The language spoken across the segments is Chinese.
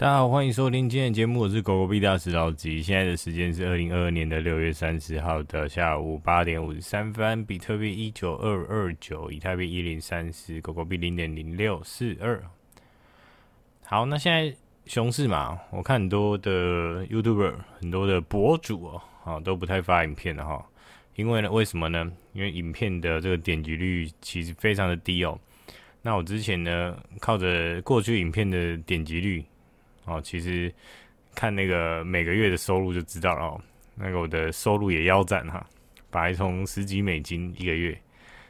大家好，欢迎收听今天的节目，我是狗狗币大师老吉。现在的时间是二零二二年的六月三十号的下午八点五十三分，比特币一九二二九，以太币一零三四，狗狗币零点零六四二。好，那现在熊市嘛，我看很多的 YouTuber，很多的博主哦，啊都不太发影片了哈，因为呢，为什么呢？因为影片的这个点击率其实非常的低哦。那我之前呢，靠着过去影片的点击率。哦，其实看那个每个月的收入就知道了哦。那个我的收入也腰斩哈，本来从十几美金一个月，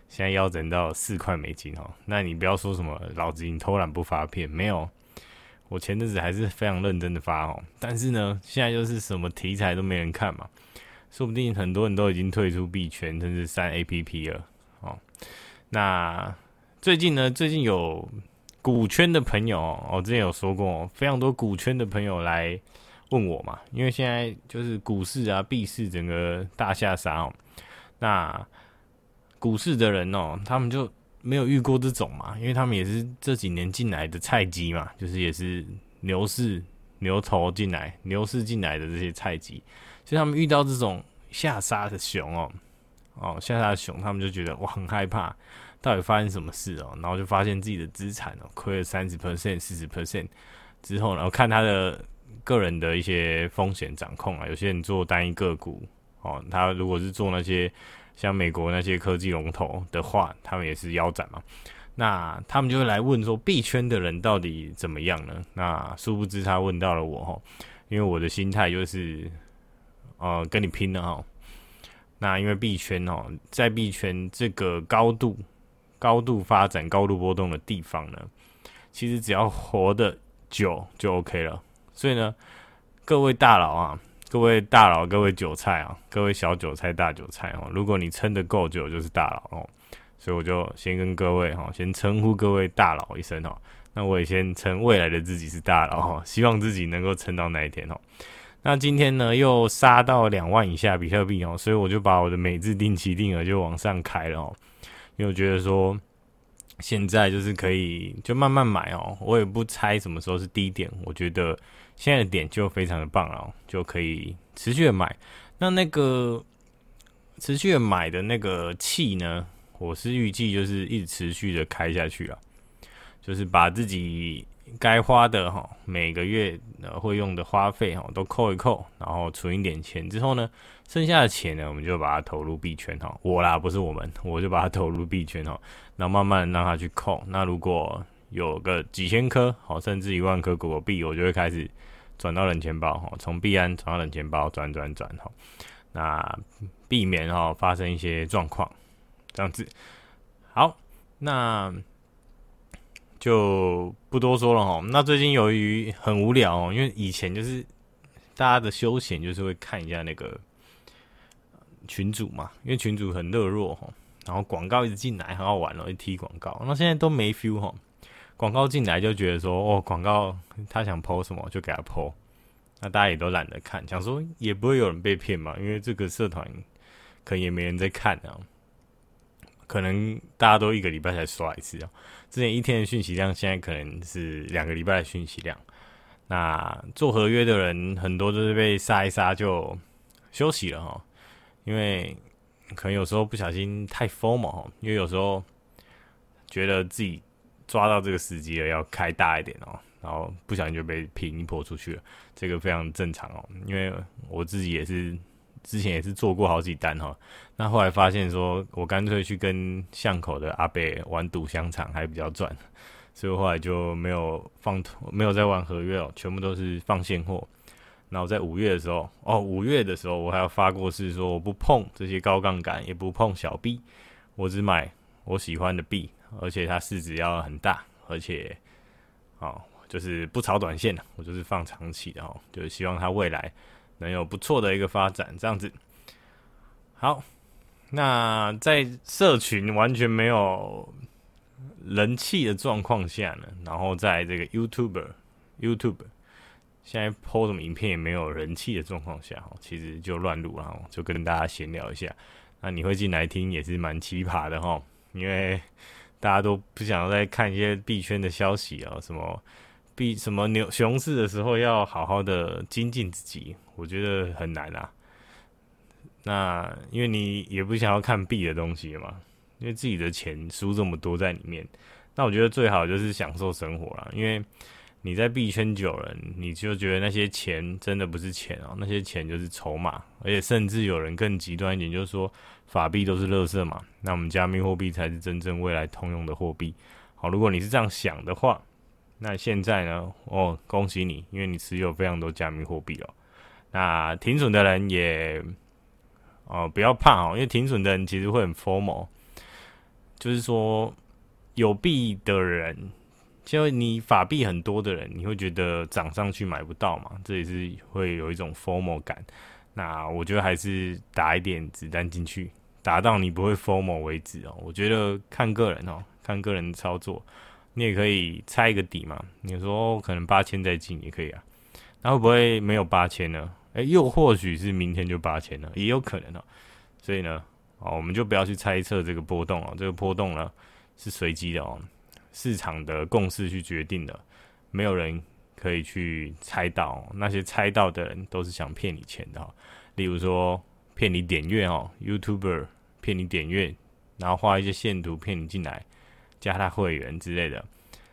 现在腰斩到四块美金哦。那你不要说什么老子你偷懒不发片，没有，我前阵子还是非常认真的发哦。但是呢，现在就是什么题材都没人看嘛，说不定很多人都已经退出币圈，甚至删 APP 了哦。那最近呢，最近有。股圈的朋友，我之前有说过，非常多股圈的朋友来问我嘛，因为现在就是股市啊、币市整个大下杀哦。那股市的人哦，他们就没有遇过这种嘛，因为他们也是这几年进来的菜鸡嘛，就是也是牛市牛头进来、牛市进来的这些菜鸡，所以他们遇到这种下杀的熊哦，哦下杀的熊，他们就觉得我很害怕。到底发生什么事哦？然后就发现自己的资产哦亏了三十 percent、四十 percent 之后，然后看他的个人的一些风险掌控啊，有些人做单一个股哦，他如果是做那些像美国那些科技龙头的话，他们也是腰斩嘛。那他们就会来问说，币圈的人到底怎么样呢？那殊不知他问到了我哈，因为我的心态就是呃跟你拼了哈。那因为币圈哦，在币圈这个高度。高度发展、高度波动的地方呢，其实只要活得久就 OK 了。所以呢，各位大佬啊，各位大佬、各位韭菜啊，各位小韭菜、大韭菜哦，如果你撑得够久，就是大佬哦。所以我就先跟各位哈，先称呼各位大佬一声哦。那我也先称未来的自己是大佬哈，希望自己能够撑到那一天哦。那今天呢，又杀到两万以下比特币哦，所以我就把我的每日定期定额就往上开了哦。因为我觉得说，现在就是可以就慢慢买哦，我也不猜什么时候是低点，我觉得现在的点就非常的棒了，就可以持续的买。那那个持续的买的那个气呢，我是预计就是一直持续的开下去啊，就是把自己。该花的哈，每个月呃会用的花费哈都扣一扣，然后存一点钱之后呢，剩下的钱呢，我们就把它投入币圈哈。我啦，不是我们，我就把它投入币圈哈，然后慢慢让它去扣。那如果有个几千颗好，甚至一万颗狗狗币，我就会开始转到冷钱包哈，从币安转到冷钱包转转转哈，那避免哈发生一些状况，这样子。好，那。就不多说了哈。那最近由于很无聊，因为以前就是大家的休闲就是会看一下那个群主嘛，因为群主很热络哈，然后广告一直进来，很好玩哦，一踢广告。那现在都没 feel 哈，广告进来就觉得说哦，广告他想 po 什么就给他 po，那大家也都懒得看，想说也不会有人被骗嘛，因为这个社团可能也没人在看啊。可能大家都一个礼拜才刷一次啊，之前一天的讯息量，现在可能是两个礼拜的讯息量。那做合约的人很多都是被杀一杀就休息了哈，因为可能有时候不小心太疯嘛哈，因为有时候觉得自己抓到这个时机了，要开大一点哦，然后不小心就被平一波出去了，这个非常正常哦，因为我自己也是。之前也是做过好几单哈，那后来发现说，我干脆去跟巷口的阿伯玩赌香肠还比较赚，所以后来就没有放，没有再玩合约哦，全部都是放现货。然后在五月的时候，哦，五月的时候我还要发过誓说，我不碰这些高杠杆，也不碰小币，我只买我喜欢的币，而且它市值要很大，而且，哦，就是不炒短线的，我就是放长期的哦，就是希望它未来。能有不错的一个发展，这样子。好，那在社群完全没有人气的状况下呢，然后在这个 YouTube、YouTube 现在 po 什么影片也没有人气的状况下，其实就乱录了，就跟大家闲聊一下。那你会进来听也是蛮奇葩的哈，因为大家都不想再看一些币圈的消息啊，什么。比什么牛熊市的时候要好好的精进自己，我觉得很难啊。那因为你也不想要看币的东西嘛，因为自己的钱输这么多在里面，那我觉得最好就是享受生活啦。因为你在币圈久了，你就觉得那些钱真的不是钱哦，那些钱就是筹码，而且甚至有人更极端一点，就是说法币都是垃圾嘛，那我们加密货币才是真正未来通用的货币。好，如果你是这样想的话，那现在呢？哦，恭喜你，因为你持有非常多加密货币哦。那停损的人也。哦，不要怕哦，因为停损的人其实会很 formal，就是说有币的人，就你法币很多的人，你会觉得涨上去买不到嘛，这也是会有一种 formal 感。那我觉得还是打一点子弹进去，打到你不会 formal 为止哦。我觉得看个人哦，看个人操作，你也可以猜一个底嘛。你说，可能八千再进也可以啊，那会不会没有八千呢？哎，又或许是明天就八千了，也有可能哦。所以呢，哦，我们就不要去猜测这个波动哦。这个波动呢是随机的哦，市场的共识去决定的，没有人可以去猜到。那些猜到的人都是想骗你钱的哦。例如说骗你点阅哦，YouTuber 骗你点阅，然后画一些线图骗你进来，加他会员之类的。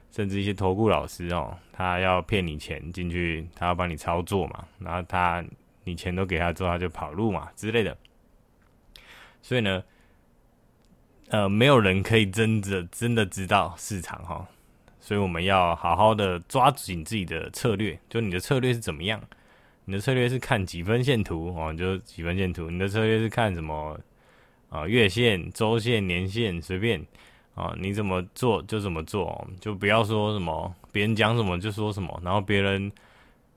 甚至一些投顾老师哦，他要骗你钱进去，他要帮你操作嘛，然后他你钱都给他之后，他就跑路嘛之类的。所以呢，呃，没有人可以真的真的知道市场哈，所以我们要好好的抓紧自己的策略。就你的策略是怎么样？你的策略是看几分线图哦，就几分线图。你的策略是看什么啊？月线、周线、年线，随便。啊，你怎么做就怎么做，就不要说什么别人讲什么就说什么，然后别人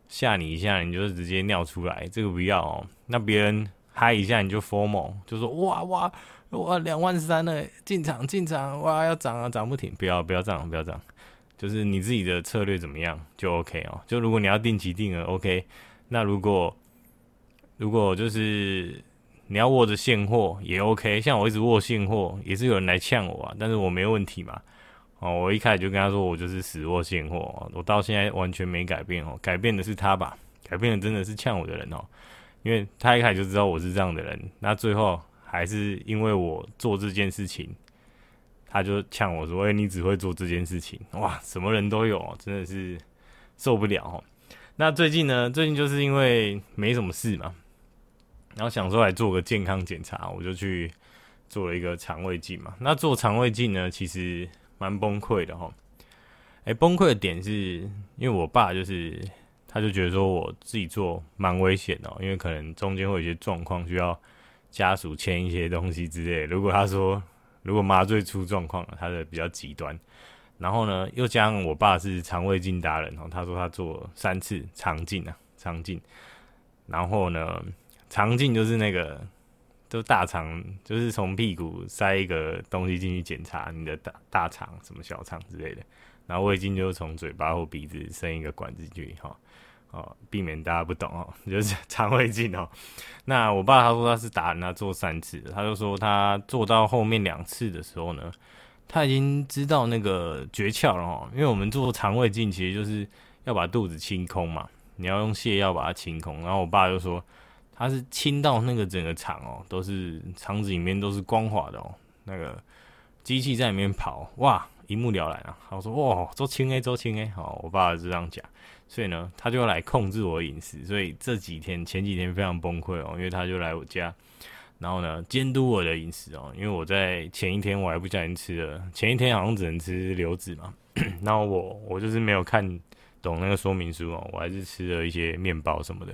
吓你一下，你就直接尿出来，这个不要哦。那别人嗨一下，你就 FOMO，就说哇哇哇两万三了，进场进场，哇要涨啊涨不停，不要不要涨不要涨，就是你自己的策略怎么样就 OK 哦。就如果你要定期定额 OK，那如果如果就是。你要握着现货也 OK，像我一直握现货，也是有人来呛我啊，但是我没问题嘛。哦，我一开始就跟他说，我就是死握现货，我到现在完全没改变哦，改变的是他吧？改变的真的是呛我的人哦，因为他一开始就知道我是这样的人，那最后还是因为我做这件事情，他就呛我说：“哎，你只会做这件事情，哇，什么人都有，真的是受不了哦。”那最近呢？最近就是因为没什么事嘛。然后想说来做个健康检查，我就去做了一个肠胃镜嘛。那做肠胃镜呢，其实蛮崩溃的哈。哎，崩溃的点是因为我爸就是，他就觉得说我自己做蛮危险的，因为可能中间会有一些状况需要家属签一些东西之类。如果他说如果麻醉出状况，他的比较极端。然后呢，又加上我爸是肠胃镜达人哦，他说他做三次肠镜啊，肠镜。然后呢，肠镜就是那个，就大肠，就是从屁股塞一个东西进去检查你的大大肠、什么小肠之类的。然后胃镜就是从嘴巴或鼻子伸一个管子进去，哈，哦，避免大家不懂哦，就是肠胃镜哦。那我爸他说他是打人，他做三次，他就说他做到后面两次的时候呢，他已经知道那个诀窍了哦。因为我们做肠胃镜其实就是要把肚子清空嘛，你要用泻药把它清空。然后我爸就说。它是清到那个整个肠哦，都是肠子里面都是光滑的哦，那个机器在里面跑，哇，一目了然啊！他说哇，做清 A，做清 A，好，我爸爸是这样讲，所以呢，他就来控制我饮食，所以这几天前几天非常崩溃哦，因为他就来我家，然后呢监督我的饮食哦，因为我在前一天我还不小心吃了，前一天好像只能吃流质嘛，然后我我就是没有看懂那个说明书哦，我还是吃了一些面包什么的。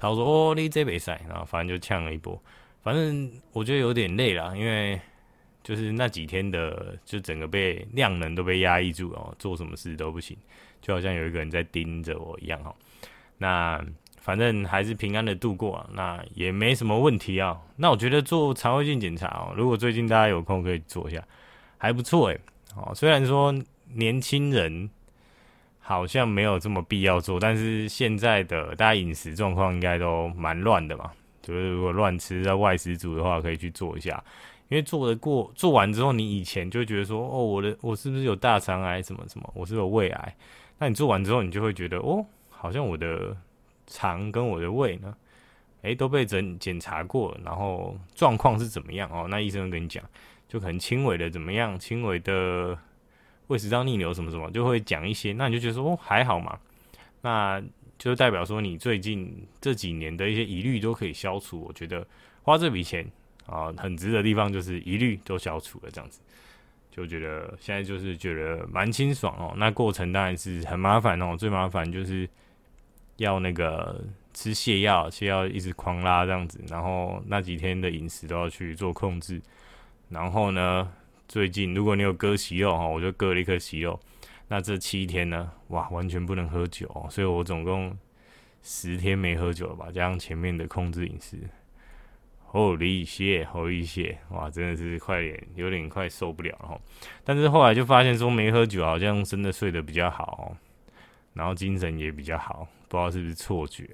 他说：“哦，你这比赛，然后反正就呛了一波。反正我觉得有点累了，因为就是那几天的，就整个被量能都被压抑住哦，做什么事都不行，就好像有一个人在盯着我一样哈。那反正还是平安的度过啊，那也没什么问题啊。那我觉得做肠胃镜检查哦，如果最近大家有空可以做一下，还不错诶。哦，虽然说年轻人。”好像没有这么必要做，但是现在的大家饮食状况应该都蛮乱的嘛，就是如果乱吃在外食组的话，可以去做一下，因为做的过做完之后，你以前就觉得说，哦，我的我是不是有大肠癌什么什么，我是有胃癌，那你做完之后，你就会觉得哦，好像我的肠跟我的胃呢，诶，都被诊检查过，然后状况是怎么样哦？那医生跟你讲，就可能轻微的怎么样，轻微的胃食道逆流什么什么，就会讲一些，那你就觉得说哦，还好嘛，那就代表说你最近这几年的一些疑虑都可以消除。我觉得花这笔钱啊，很值的地方就是疑虑都消除了，这样子。就觉得现在就是觉得蛮清爽哦，那过程当然是很麻烦哦，最麻烦就是要那个吃泻药，泻药一直狂拉这样子，然后那几天的饮食都要去做控制，然后呢，最近如果你有割息肉哈，我就割了一颗息肉，那这七天呢，哇，完全不能喝酒，所以我总共十天没喝酒了吧，加上前面的控制饮食。哦，离血，好一些，哇，真的是快点，有点快受不了了哈。但是后来就发现说没喝酒，好像真的睡得比较好，然后精神也比较好，不知道是不是错觉。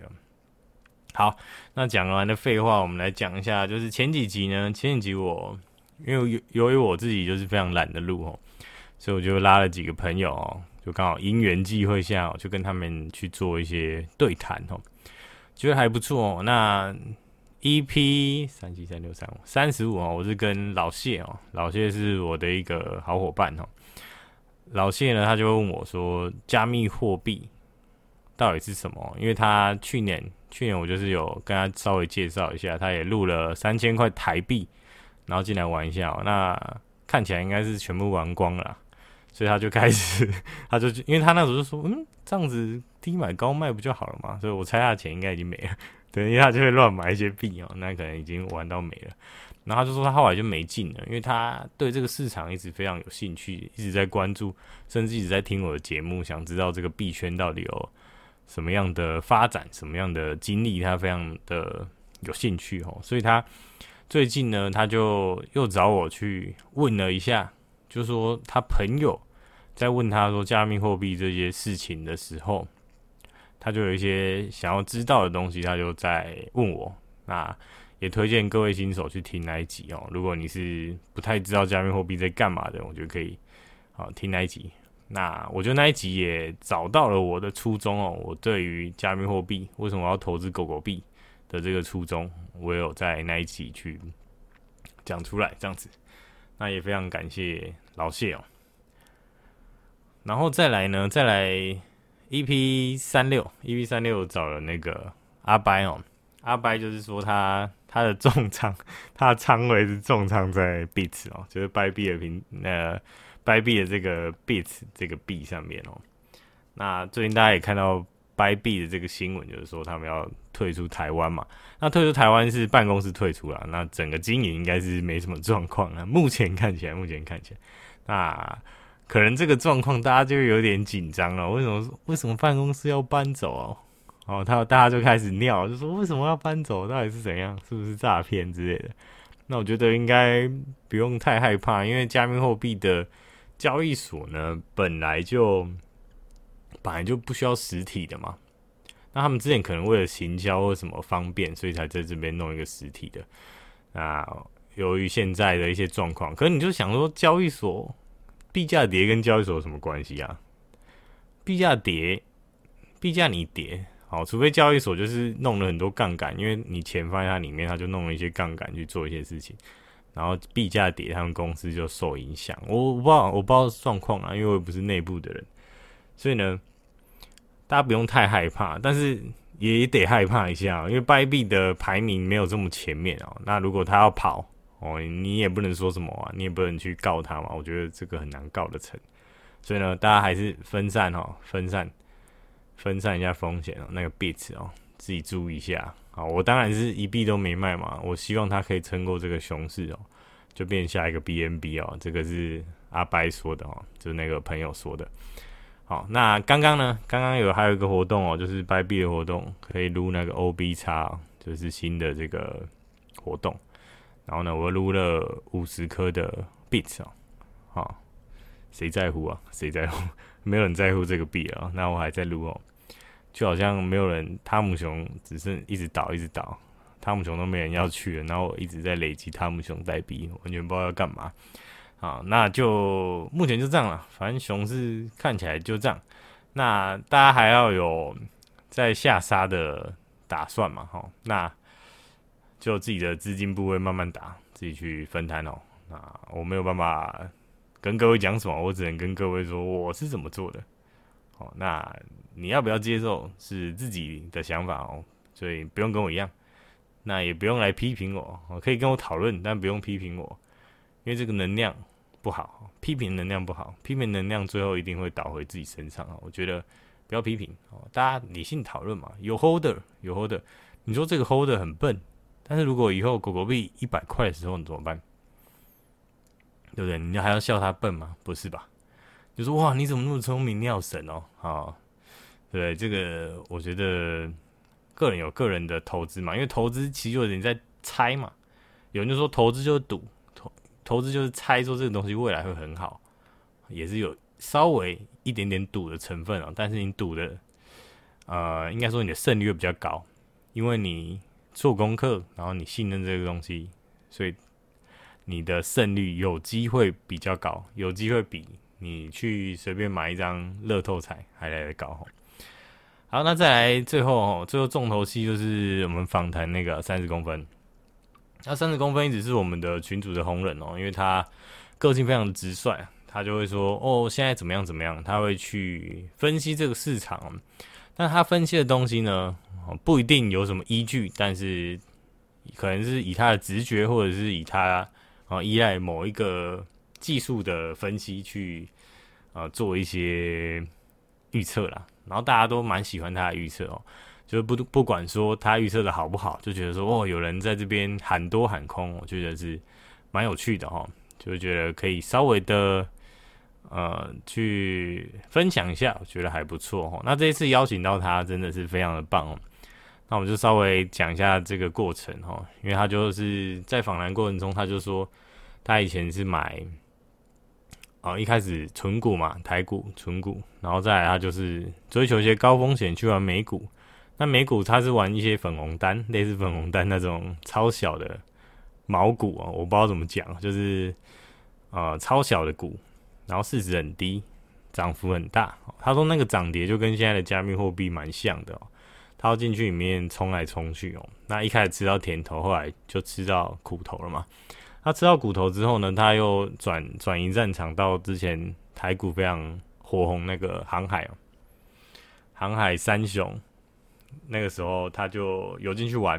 好，那讲完的废话，我们来讲一下，就是前几集呢，前几集我因为由由于我自己就是非常懒得录哦，所以我就拉了几个朋友哦，就刚好因缘际会下，就跟他们去做一些对谈哦，觉得还不错哦。那 EP 三七三六三五三十五哦，我是跟老谢哦，老谢是我的一个好伙伴哦。老谢呢，他就问我说，加密货币到底是什么？因为他去年去年我就是有跟他稍微介绍一下，他也录了三千块台币，然后进来玩一下。那看起来应该是全部玩光了，所以他就开始，他就因为他那时候就说，嗯，这样子低买高卖不就好了嘛？所以我猜他的钱应该已经没了。等一下就会乱买一些币哦，那可能已经玩到没了。然后他就说他后来就没进了，因为他对这个市场一直非常有兴趣，一直在关注，甚至一直在听我的节目，想知道这个币圈到底有什么样的发展，什么样的经历，他非常的有兴趣哦。所以他最近呢，他就又找我去问了一下，就说他朋友在问他说加密货币这些事情的时候。他就有一些想要知道的东西，他就在问我。那也推荐各位新手去听那一集哦。如果你是不太知道加密货币在干嘛的，我觉得可以好听那一集。那我觉得那一集也找到了我的初衷哦。我对于加密货币为什么要投资狗狗币的这个初衷，我有在那一集去讲出来，这样子。那也非常感谢老谢哦。然后再来呢，再来。EP 三六，EP 三六找了那个阿掰哦，阿掰就是说他他的重仓，他的仓位是重仓在 Bits 哦，就是掰币的平呃掰币的这个 Bits 这个币上面哦。那最近大家也看到掰币的这个新闻，就是说他们要退出台湾嘛。那退出台湾是办公室退出了，那整个经营应该是没什么状况啊。目前看起来，目前看起来，那。可能这个状况大家就有点紧张了。为什么？为什么办公室要搬走哦？哦，他大家就开始尿，就说为什么要搬走？到底是怎样？是不是诈骗之类的？那我觉得应该不用太害怕，因为加密货币的交易所呢，本来就本来就不需要实体的嘛。那他们之前可能为了行销或什么方便，所以才在这边弄一个实体的。那由于现在的一些状况，可能你就想说交易所。币价跌跟交易所有什么关系啊？币价跌，币价你跌，好，除非交易所就是弄了很多杠杆，因为你钱放在它里面，它就弄了一些杠杆去做一些事情，然后币价跌，他们公司就受影响。我我不知道，我不知道状况啊，因为我也不是内部的人，所以呢，大家不用太害怕，但是也得害怕一下，因为掰币的排名没有这么前面哦。那如果他要跑，哦，你也不能说什么啊，你也不能去告他嘛。我觉得这个很难告得成，所以呢，大家还是分散哦，分散，分散一下风险哦。那个 bit 哦，自己注意一下。好，我当然是一币都没卖嘛。我希望他可以撑过这个熊市哦，就变下一个 BNB 哦。这个是阿掰说的哦，就是那个朋友说的。好，那刚刚呢，刚刚有还有一个活动哦，就是掰币的活动，可以撸那个 OB 叉，就是新的这个活动。然后呢，我撸了五十颗的 bit 哦，好，谁在乎啊？谁在乎？没有人在乎这个币啊。那我还在撸哦，就好像没有人，汤姆熊只是一直倒，一直倒，汤姆熊都没人要去了。然后一直在累积汤姆熊代币，完全不知道要干嘛。好，那就目前就这样了。反正熊市看起来就这样。那大家还要有在下杀的打算嘛？哈，那就自己的资金部位慢慢打，自己去分摊哦。那我没有办法跟各位讲什么，我只能跟各位说我是怎么做的。哦，那你要不要接受是自己的想法哦，所以不用跟我一样，那也不用来批评我，可以跟我讨论，但不用批评我，因为这个能量不好，批评能量不好，批评能量最后一定会倒回自己身上啊。我觉得不要批评哦，大家理性讨论嘛，有 holder 有 holder，你说这个 holder 很笨，但是如果以后狗狗币一百块的时候你怎么办？对不对？你还要笑他笨吗？不是吧？就说哇，你怎么那么聪明？你好神哦！好，对，这个我觉得个人有个人的投资嘛，因为投资其实有人在猜嘛。有人就说投资就是赌，投资就是猜说这个东西未来会很好，也是有稍微一点点赌的成分哦。但是你赌的，呃，应该说你的胜率会比较高，因为你做功课，然后你信任这个东西，所以你的胜率有机会比较高，有机会比。你去随便买一张乐透彩还来得高。好，那再来最后哦，最后重头戏就是我们访谈那个三十公分。那三十公分一直是我们的群主的红人哦，因为他个性非常的直率，他就会说哦，现在怎么样怎么样，他会去分析这个市场。但他分析的东西呢，不一定有什么依据，但是可能是以他的直觉，或者是以他啊依赖某一个。技术的分析去呃做一些预测啦，然后大家都蛮喜欢他的预测哦，就是不不管说他预测的好不好，就觉得说哦有人在这边喊多喊空，我觉得是蛮有趣的哈，就觉得可以稍微的呃去分享一下，我觉得还不错哈。那这一次邀请到他真的是非常的棒哦，那我们就稍微讲一下这个过程哈，因为他就是在访谈过程中他就说他以前是买。哦，一开始存股嘛，台股存股，然后再来他就是追求一些高风险去玩美股。那美股他是玩一些粉红单，类似粉红单那种超小的毛股啊，我不知道怎么讲，就是呃超小的股，然后市值很低，涨幅很大。他说那个涨跌就跟现在的加密货币蛮像的哦，他要进去里面冲来冲去哦。那一开始吃到甜头，后来就吃到苦头了嘛。他吃到骨头之后呢，他又转转移战场到之前台股非常火红那个航海哦，航海三雄，那个时候他就游进去玩，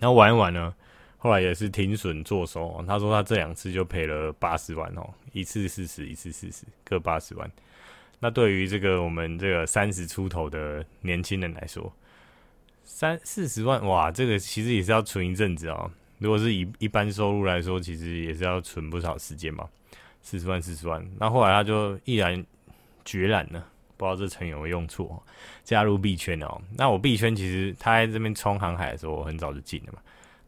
然后玩一玩呢，后来也是停损做收。他说他这两次就赔了八十万哦，一次四十，一次四十，各八十万。那对于这个我们这个三十出头的年轻人来说，三四十万哇，这个其实也是要存一阵子哦。如果是以一般收入来说，其实也是要存不少时间嘛，四十万四十万。那后来他就毅然决然了，不知道这成语有没有用错，加入币圈哦。那我币圈其实他在这边冲航海的时候，我很早就进了嘛。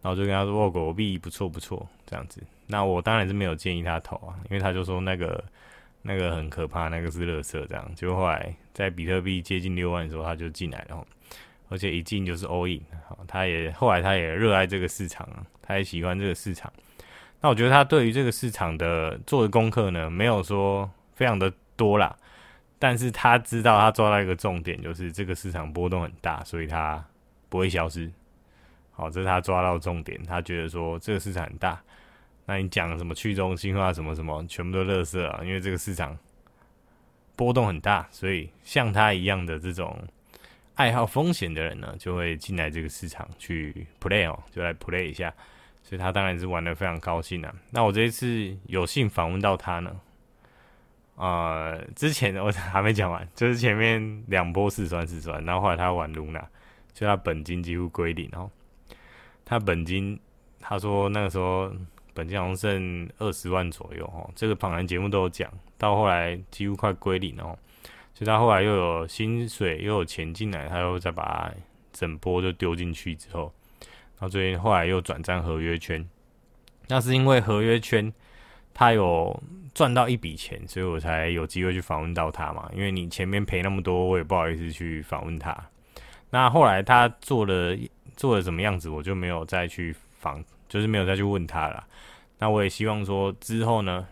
然后就跟他说：“哦，狗币不错不错，这样子。”那我当然是没有建议他投啊，因为他就说那个那个很可怕，那个是垃圾这样。就后来在比特币接近六万的时候，他就进来了。而且一进就是 all in，好，他也后来他也热爱这个市场啊，他也喜欢这个市场。那我觉得他对于这个市场的做的功课呢，没有说非常的多啦，但是他知道他抓到一个重点，就是这个市场波动很大，所以他不会消失。好，这是他抓到重点，他觉得说这个市场很大，那你讲什么去中心化什么什么，全部都乐色啊，因为这个市场波动很大，所以像他一样的这种。爱好风险的人呢，就会进来这个市场去 play 哦，就来 play 一下，所以他当然是玩的非常高兴啊。那我这一次有幸访问到他呢，呃，之前我还没讲完，就是前面两波四酸四酸，然后后来他玩 Luna，所以他本金几乎归零哦。他本金，他说那个时候本金好像剩二十万左右哦，这个访谈节目都有讲，到后来几乎快归零哦。所以他后来又有薪水，又有钱进来，他又再把整波就丢进去之后，然后最近后来又转战合约圈。那是因为合约圈他有赚到一笔钱，所以我才有机会去访问到他嘛。因为你前面赔那么多，我也不好意思去访问他。那后来他做了做了什么样子，我就没有再去访，就是没有再去问他了。那我也希望说之后呢。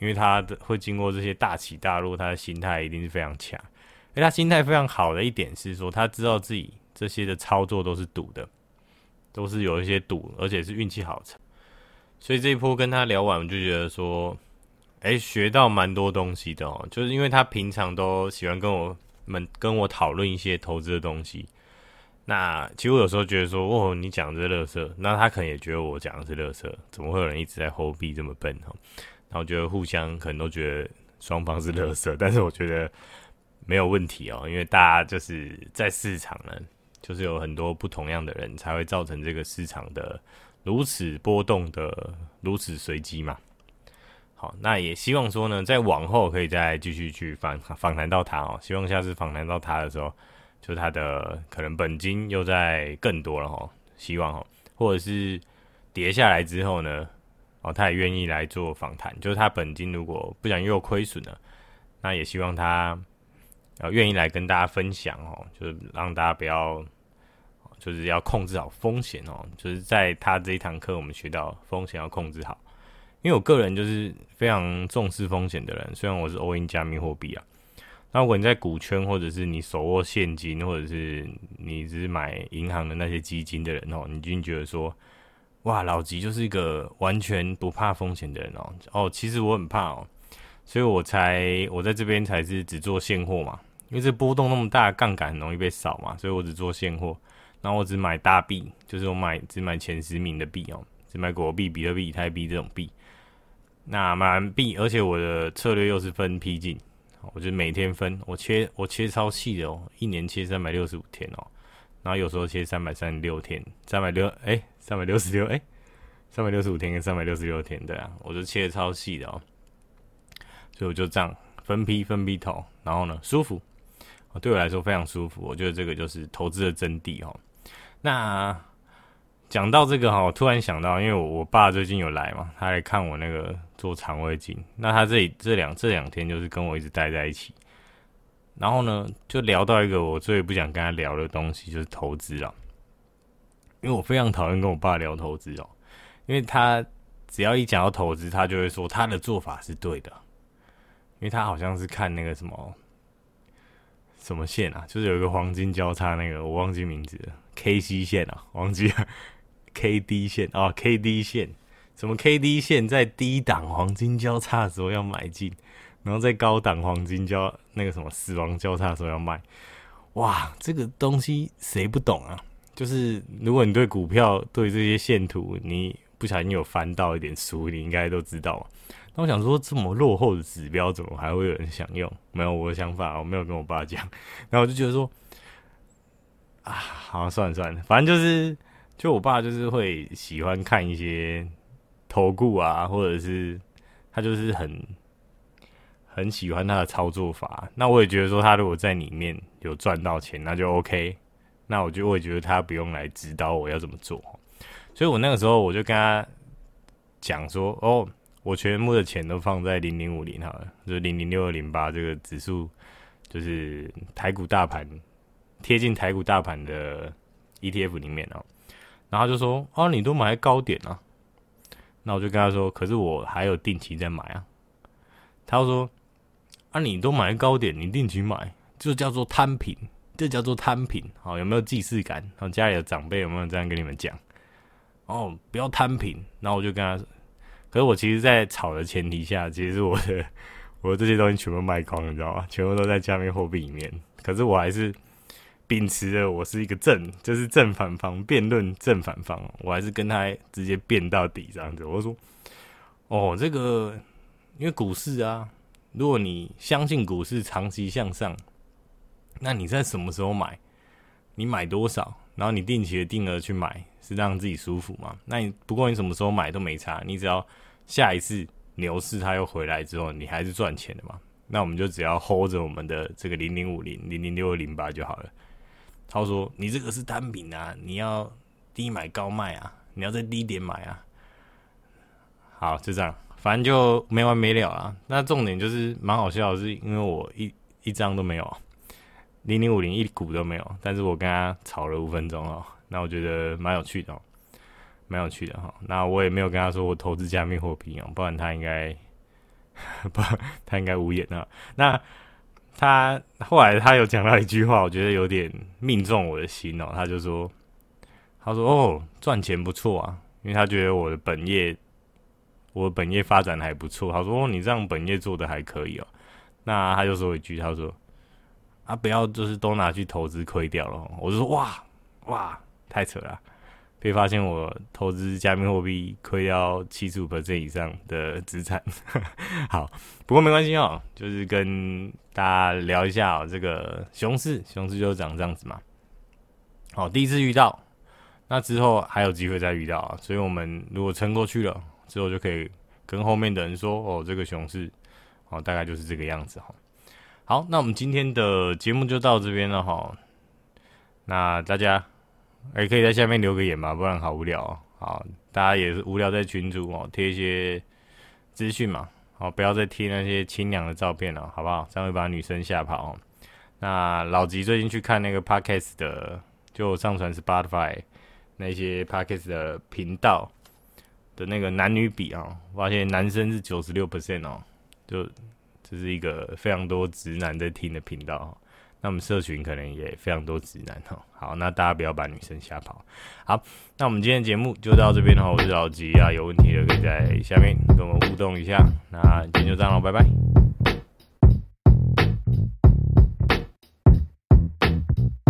因为他的会经过这些大起大落，他的心态一定是非常强。诶，他心态非常好的一点是说，他知道自己这些的操作都是赌的，都是有一些赌，而且是运气好。所以这一波跟他聊完，我就觉得说，诶，学到蛮多东西的哦。就是因为他平常都喜欢跟我们跟我讨论一些投资的东西。那其实我有时候觉得说，哦，你讲的是垃圾，那他可能也觉得我讲的是垃圾，怎么会有人一直在 hold 币这么笨哈？然后觉得互相可能都觉得双方是垃圾，但是我觉得没有问题哦，因为大家就是在市场呢，就是有很多不同样的人才会造成这个市场的如此波动的如此随机嘛。好，那也希望说呢，在往后可以再继续去访访谈到他哦，希望下次访谈到他的时候。就他的可能本金又在更多了哈，希望哈，或者是跌下来之后呢，哦，他也愿意来做访谈。就是他本金如果不想又亏损了，那也希望他呃愿意来跟大家分享哦，就是让大家不要，就是要控制好风险哦。就是在他这一堂课，我们学到风险要控制好，因为我个人就是非常重视风险的人，虽然我是 all in 加密货币啊。那如果你在股圈，或者是你手握现金，或者是你只是买银行的那些基金的人哦，你就觉得说，哇，老吉就是一个完全不怕风险的人哦。哦，其实我很怕哦，所以我才我在这边才是只做现货嘛，因为这波动那么大，杠杆很容易被扫嘛，所以我只做现货。然后我只买大币，就是我买只买前十名的币哦，只买国币、比特币、以太币这种币。那买完币，而且我的策略又是分批进。我就每天分，我切我切超细的哦，一年切三百六十五天哦，然后有时候切三百三十六天，三百六哎，三百六十六哎，三百六十五天跟三百六十六天，对啊，我就切超细的哦，所以我就这样分批分批投，然后呢舒服，对我来说非常舒服，我觉得这个就是投资的真谛哦。那讲到这个哈，我突然想到，因为我我爸最近有来嘛，他来看我那个。做肠胃镜，那他这里这两这两天就是跟我一直待在一起，然后呢，就聊到一个我最不想跟他聊的东西，就是投资了。因为我非常讨厌跟我爸聊投资哦，因为他只要一讲到投资，他就会说他的做法是对的，因为他好像是看那个什么什么线啊，就是有一个黄金交叉那个，我忘记名字了，K C 线啊，忘记了 K D 线哦，K D 线。什么 K D 线在低档黄金交叉的时候要买进，然后在高档黄金交那个什么死亡交叉的时候要卖，哇，这个东西谁不懂啊？就是如果你对股票对这些线图你不小心有翻到一点书，你应该都知道。那我想说，这么落后的指标，怎么还会有人想用？没有我的想法，我没有跟我爸讲。然后我就觉得说，啊，好，算了算了，反正就是，就我爸就是会喜欢看一些。投顾啊，或者是他就是很很喜欢他的操作法。那我也觉得说，他如果在里面有赚到钱，那就 OK。那我就会觉得他不用来指导我要怎么做。所以我那个时候我就跟他讲说：“哦，我全部的钱都放在零零五零好了，就是零零六二零八这个指数，就是台股大盘贴近台股大盘的 ETF 里面哦。”然后就说：“哦，你都买在高点啊。”那我就跟他说，可是我还有定期在买啊。他说：“啊，你都买高点，你定期买，就叫做摊平，这叫做摊平。好，有没有既视感？然后家里的长辈有没有这样跟你们讲？哦，不要摊平。然后我就跟他，可是我其实，在炒的前提下，其实我的 我的这些东西全部卖光，你知道吗？全部都在加密货币里面。可是我还是。”秉持着我是一个正，就是正反方辩论正反方，我还是跟他直接辩到底这样子。我说，哦，这个因为股市啊，如果你相信股市长期向上，那你在什么时候买？你买多少？然后你定期的定额去买，是让自己舒服嘛？那你不过你什么时候买都没差，你只要下一次牛市它又回来之后，你还是赚钱的嘛？那我们就只要 hold 着我们的这个零零五零零零六零八就好了。他说：“你这个是单品啊，你要低买高卖啊，你要在低点买啊。”好，就这样，反正就没完没了啊。那重点就是蛮好笑的，是因为我一一张都没有，零零五零一股都没有，但是我跟他吵了五分钟哦。那我觉得蛮有趣的哦，蛮有趣的哈。那我也没有跟他说我投资加密货币哦，不然他应该 不，他应该无言啊。那。他后来他有讲到一句话，我觉得有点命中我的心哦。他就说：“他说哦，赚钱不错啊，因为他觉得我的本业，我的本业发展还不错。他说哦，你这样本业做的还可以哦。那他就说一句，他说啊，不要就是都拿去投资亏掉了。我就说哇哇，太扯了。”被发现我投资加密货币亏掉七十五%以上的资产，好，不过没关系哦，就是跟大家聊一下哦，这个熊市，熊市就是长这样子嘛。好，第一次遇到，那之后还有机会再遇到啊，所以我们如果撑过去了，之后就可以跟后面的人说，哦，这个熊市，哦，大概就是这个样子哈。好，那我们今天的节目就到这边了哈，那大家。也可以在下面留个言嘛，不然好无聊哦。好，大家也是无聊在群组哦，贴一些资讯嘛。好，不要再贴那些清凉的照片了，好不好？这样会把女生吓跑。那老吉最近去看那个 Podcast 的，就上传 Spotify 那些 Podcast 的频道的那个男女比啊，发现男生是九十六 percent 哦，就这是一个非常多直男在听的频道。那我们社群可能也非常多直男哈，好，那大家不要把女生吓跑。好，那我们今天节目就到这边哈，我是老吉啊，有问题的可以在下面跟我们互动一下。那今天就这样了，拜拜。